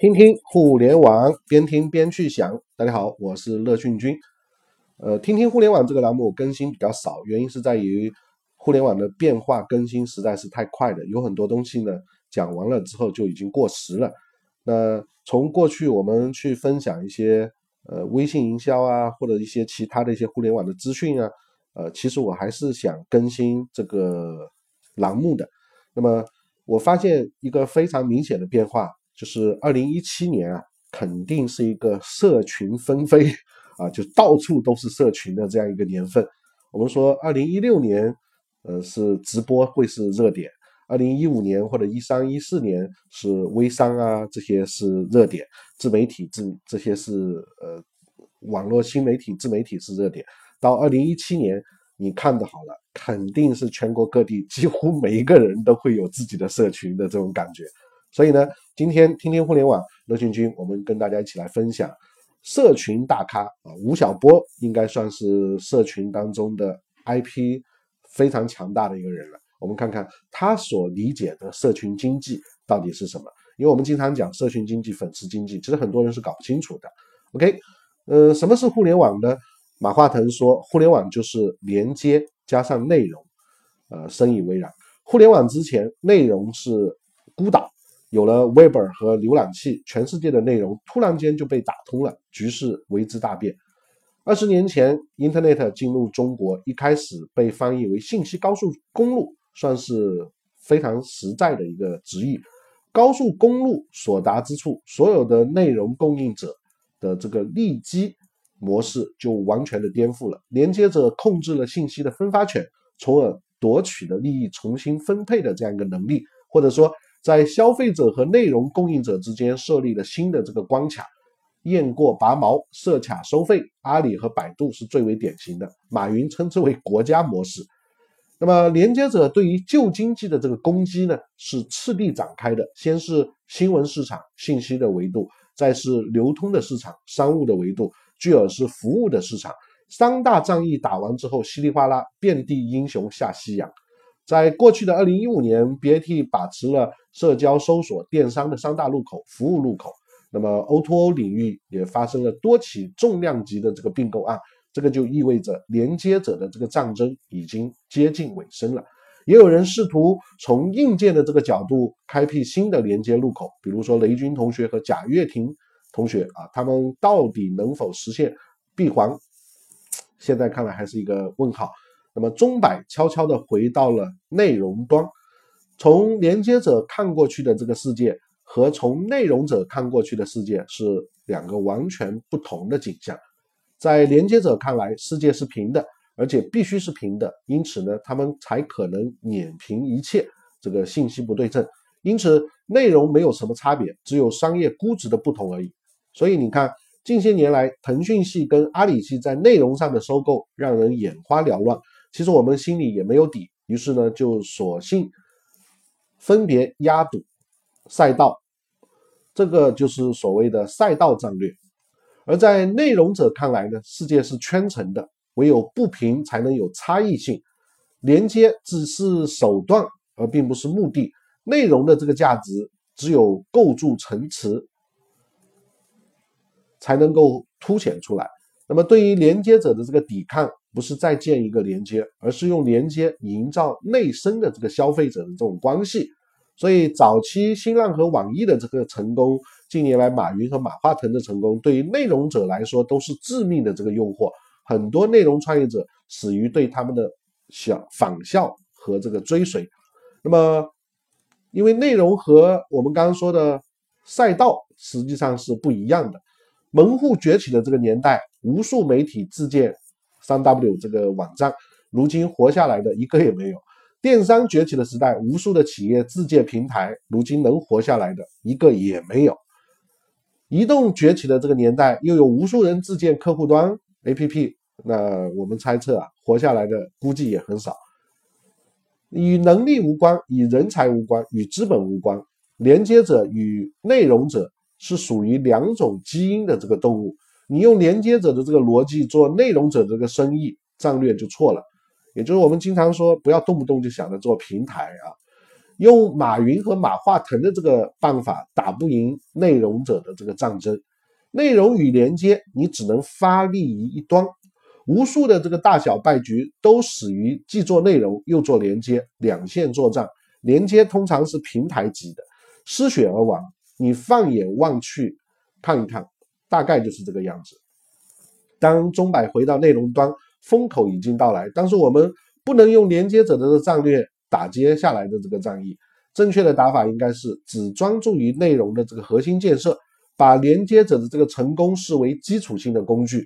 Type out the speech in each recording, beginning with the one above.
听听互联网，边听边去想。大家好，我是乐讯君。呃，听听互联网这个栏目更新比较少，原因是在于互联网的变化更新实在是太快了，有很多东西呢讲完了之后就已经过时了。那从过去我们去分享一些呃微信营销啊，或者一些其他的一些互联网的资讯啊，呃，其实我还是想更新这个栏目的。那么我发现一个非常明显的变化。就是二零一七年啊，肯定是一个社群纷飞啊，就到处都是社群的这样一个年份。我们说二零一六年，呃，是直播会是热点；二零一五年或者一三一四年是微商啊，这些是热点；自媒体自这些是呃网络新媒体自媒体是热点。到二零一七年，你看的好了，肯定是全国各地几乎每一个人都会有自己的社群的这种感觉。所以呢，今天听听互联网乐讯君，我们跟大家一起来分享社群大咖啊，吴晓波应该算是社群当中的 IP 非常强大的一个人了。我们看看他所理解的社群经济到底是什么？因为我们经常讲社群经济、粉丝经济，其实很多人是搞不清楚的。OK，呃，什么是互联网呢？马化腾说，互联网就是连接加上内容，呃，深以为然。互联网之前，内容是孤岛。有了 Web 和浏览器，全世界的内容突然间就被打通了，局势为之大变。二十年前，Internet 进入中国，一开始被翻译为信息高速公路，算是非常实在的一个直译。高速公路所达之处，所有的内容供应者的这个利基模式就完全的颠覆了。连接者控制了信息的分发权，从而夺取了利益重新分配的这样一个能力，或者说。在消费者和内容供应者之间设立了新的这个关卡，雁过拔毛，设卡收费。阿里和百度是最为典型的，马云称之为国家模式。那么，连接者对于旧经济的这个攻击呢，是次第展开的。先是新闻市场信息的维度，再是流通的市场商务的维度，继而是服务的市场。三大战役打完之后，稀里哗啦，遍地英雄下西洋。在过去的二零一五年，BAT 把持了社交、搜索、电商的三大入口服务入口。那么 O2O 领域也发生了多起重量级的这个并购案，这个就意味着连接者的这个战争已经接近尾声了。也有人试图从硬件的这个角度开辟新的连接入口，比如说雷军同学和贾跃亭同学啊，他们到底能否实现闭环？现在看来还是一个问号。那么钟摆悄悄地回到了内容端，从连接者看过去的这个世界和从内容者看过去的世界是两个完全不同的景象。在连接者看来，世界是平的，而且必须是平的，因此呢，他们才可能碾平一切这个信息不对称。因此，内容没有什么差别，只有商业估值的不同而已。所以你看，近些年来，腾讯系跟阿里系在内容上的收购让人眼花缭乱。其实我们心里也没有底，于是呢，就索性分别压赌赛道，这个就是所谓的赛道战略。而在内容者看来呢，世界是圈层的，唯有不平才能有差异性，连接只是手段，而并不是目的。内容的这个价值，只有构筑层次才能够凸显出来。那么，对于连接者的这个抵抗。不是再建一个连接，而是用连接营造内生的这个消费者的这种关系。所以，早期新浪和网易的这个成功，近年来马云和马化腾的成功，对于内容者来说都是致命的这个诱惑。很多内容创业者死于对他们的效仿效和这个追随。那么，因为内容和我们刚刚说的赛道实际上是不一样的。门户崛起的这个年代，无数媒体自建。三 W 这个网站，如今活下来的一个也没有。电商崛起的时代，无数的企业自建平台，如今能活下来的一个也没有。移动崛起的这个年代，又有无数人自建客户端 APP，那我们猜测啊，活下来的估计也很少。与能力无关，与人才无关，与资本无关。连接者与内容者是属于两种基因的这个动物。你用连接者的这个逻辑做内容者的这个生意战略就错了，也就是我们经常说不要动不动就想着做平台啊。用马云和马化腾的这个办法打不赢内容者的这个战争。内容与连接，你只能发力于一端。无数的这个大小败局都始于既做内容又做连接，两线作战。连接通常是平台级的，失血而亡。你放眼望去，看一看，大概就是这个样子。当钟摆回到内容端，风口已经到来，但是我们不能用连接者的这个战略打接下来的这个战役。正确的打法应该是只专注于内容的这个核心建设，把连接者的这个成功视为基础性的工具，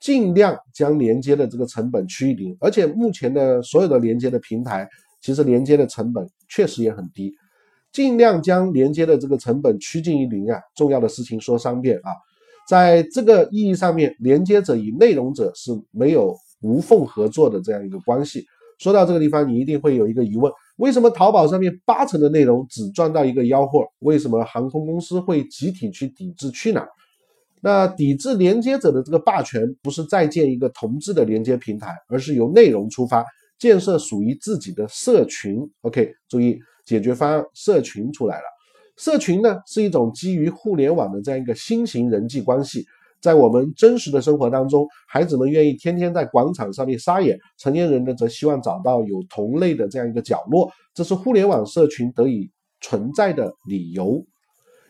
尽量将连接的这个成本趋于零。而且目前的所有的连接的平台，其实连接的成本确实也很低，尽量将连接的这个成本趋近于零啊。重要的事情说三遍啊。在这个意义上面，连接者与内容者是没有无缝合作的这样一个关系。说到这个地方，你一定会有一个疑问：为什么淘宝上面八成的内容只赚到一个吆喝？为什么航空公司会集体去抵制去哪儿？那抵制连接者的这个霸权，不是再建一个同质的连接平台，而是由内容出发，建设属于自己的社群。OK，注意解决方案，社群出来了。社群呢是一种基于互联网的这样一个新型人际关系，在我们真实的生活当中，孩子们愿意天天在广场上面撒野，成年人呢则希望找到有同类的这样一个角落，这是互联网社群得以存在的理由。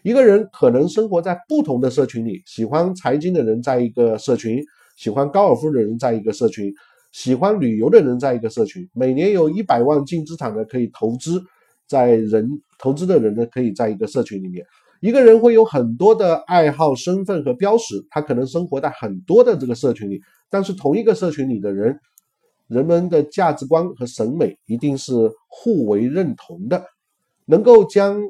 一个人可能生活在不同的社群里，喜欢财经的人在一个社群，喜欢高尔夫的人在一个社群，喜欢旅游的人在一个社群，每年有一百万净资产的可以投资。在人投资的人呢，可以在一个社群里面，一个人会有很多的爱好、身份和标识，他可能生活在很多的这个社群里，但是同一个社群里的人，人们的价值观和审美一定是互为认同的，能够将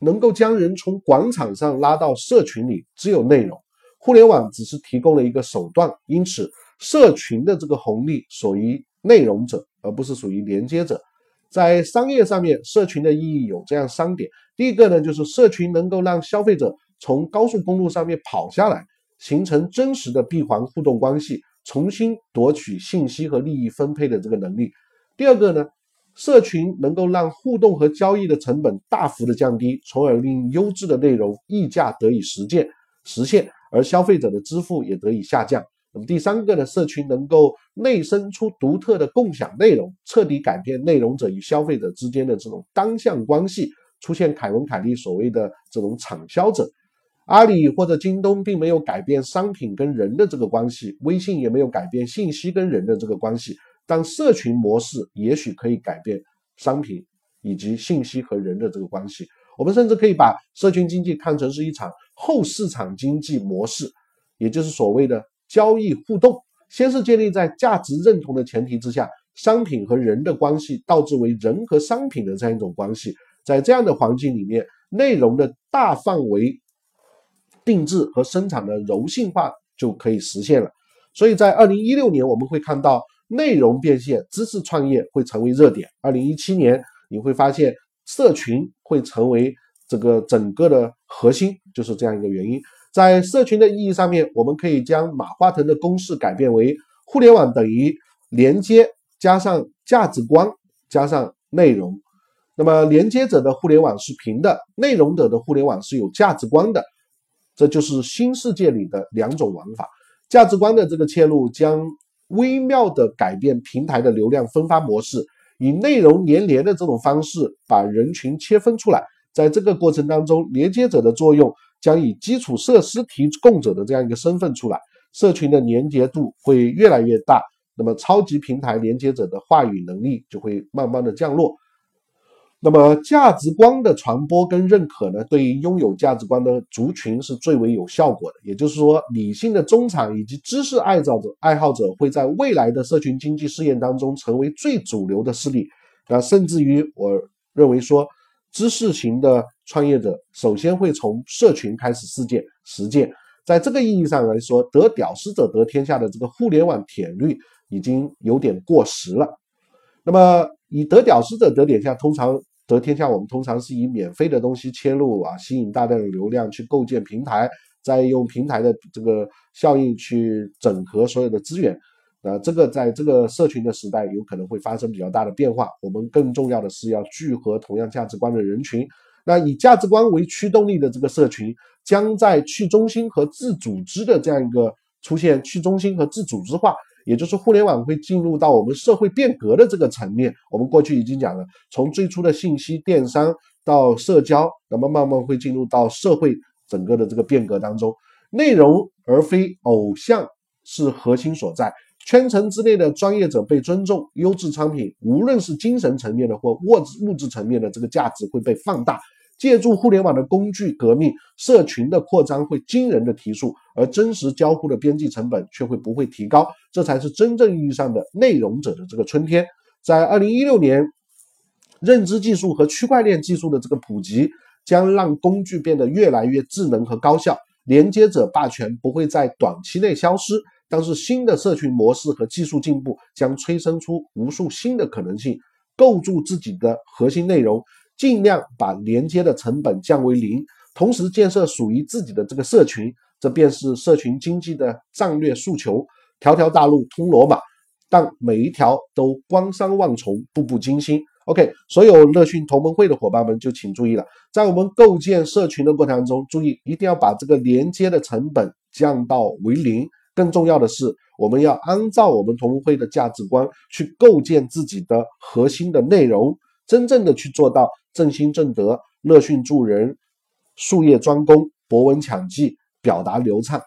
能够将人从广场上拉到社群里，只有内容，互联网只是提供了一个手段，因此社群的这个红利属于内容者，而不是属于连接者。在商业上面，社群的意义有这样三点。第一个呢，就是社群能够让消费者从高速公路上面跑下来，形成真实的闭环互动关系，重新夺取信息和利益分配的这个能力。第二个呢，社群能够让互动和交易的成本大幅的降低，从而令优质的内容溢价得以实践实现，而消费者的支付也得以下降。那么第三个呢，社群能够内生出独特的共享内容，彻底改变内容者与消费者之间的这种单向关系，出现凯文凯利所谓的这种产销者。阿里或者京东并没有改变商品跟人的这个关系，微信也没有改变信息跟人的这个关系，但社群模式也许可以改变商品以及信息和人的这个关系。我们甚至可以把社群经济看成是一场后市场经济模式，也就是所谓的。交易互动先是建立在价值认同的前提之下，商品和人的关系倒置为人和商品的这样一种关系，在这样的环境里面，内容的大范围定制和生产的柔性化就可以实现了。所以在二零一六年，我们会看到内容变现、知识创业会成为热点。二零一七年，你会发现社群会成为这个整个的核心，就是这样一个原因。在社群的意义上面，我们可以将马化腾的公式改变为：互联网等于连接加上价值观加上内容。那么，连接者的互联网是平的，内容者的互联网是有价值观的。这就是新世界里的两种玩法。价值观的这个切入，将微妙的改变平台的流量分发模式，以内容连连的这种方式把人群切分出来。在这个过程当中，连接者的作用。将以基础设施提供者的这样一个身份出来，社群的连接度会越来越大，那么超级平台连接者的话语能力就会慢慢的降落。那么价值观的传播跟认可呢，对于拥有价值观的族群是最为有效果的。也就是说，理性的中产以及知识爱好者爱好者会在未来的社群经济试验当中成为最主流的势力。那甚至于我认为说。知识型的创业者首先会从社群开始实践实践，在这个意义上来说，得屌丝者得天下的这个互联网铁律已经有点过时了。那么以得屌丝者得天下，通常得天下，我们通常是以免费的东西切入啊，吸引大量的流量去构建平台，再用平台的这个效应去整合所有的资源。那这个在这个社群的时代，有可能会发生比较大的变化。我们更重要的是要聚合同样价值观的人群。那以价值观为驱动力的这个社群，将在去中心和自组织的这样一个出现去中心和自组织化，也就是互联网会进入到我们社会变革的这个层面。我们过去已经讲了，从最初的信息电商到社交，那么慢慢会进入到社会整个的这个变革当中，内容而非偶像是核心所在。圈层之内的专业者被尊重，优质商品，无论是精神层面的或物质物质层面的这个价值会被放大。借助互联网的工具革命，社群的扩张会惊人的提速，而真实交互的边际成本却会不会提高。这才是真正意义上的内容者的这个春天。在二零一六年，认知技术和区块链技术的这个普及，将让工具变得越来越智能和高效。连接者霸权不会在短期内消失。但是新的社群模式和技术进步将催生出无数新的可能性，构筑自己的核心内容，尽量把连接的成本降为零，同时建设属于自己的这个社群，这便是社群经济的战略诉求。条条大路通罗马，但每一条都光山万重，步步惊心。OK，所有乐讯同盟会的伙伴们就请注意了，在我们构建社群的过程中，注意一定要把这个连接的成本降到为零。更重要的是，我们要按照我们同盟会的价值观去构建自己的核心的内容，真正的去做到正心正德、乐训助人、术业专攻、博闻强记、表达流畅。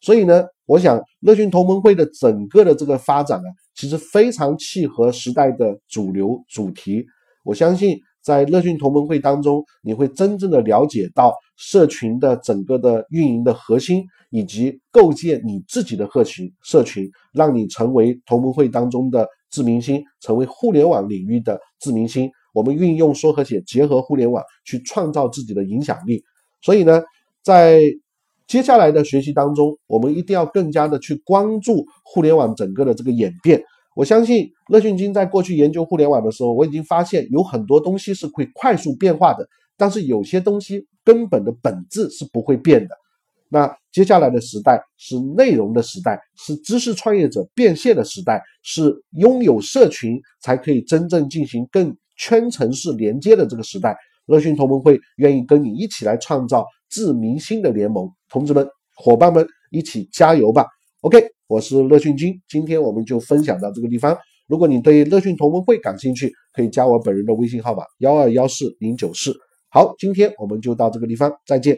所以呢，我想乐讯同盟会的整个的这个发展呢，其实非常契合时代的主流主题。我相信。在乐讯同盟会当中，你会真正的了解到社群的整个的运营的核心，以及构建你自己的社群，社群让你成为同盟会当中的自明星，成为互联网领域的自明星。我们运用说和写，结合互联网去创造自己的影响力。所以呢，在接下来的学习当中，我们一定要更加的去关注互联网整个的这个演变。我相信乐讯君在过去研究互联网的时候，我已经发现有很多东西是会快速变化的，但是有些东西根本的本质是不会变的。那接下来的时代是内容的时代，是知识创业者变现的时代，是拥有社群才可以真正进行更圈层式连接的这个时代。乐讯同盟会愿意跟你一起来创造致明星的联盟，同志们、伙伴们，一起加油吧！OK。我是乐讯君，今天我们就分享到这个地方。如果你对乐讯同盟会感兴趣，可以加我本人的微信号码幺二幺四零九四。好，今天我们就到这个地方，再见。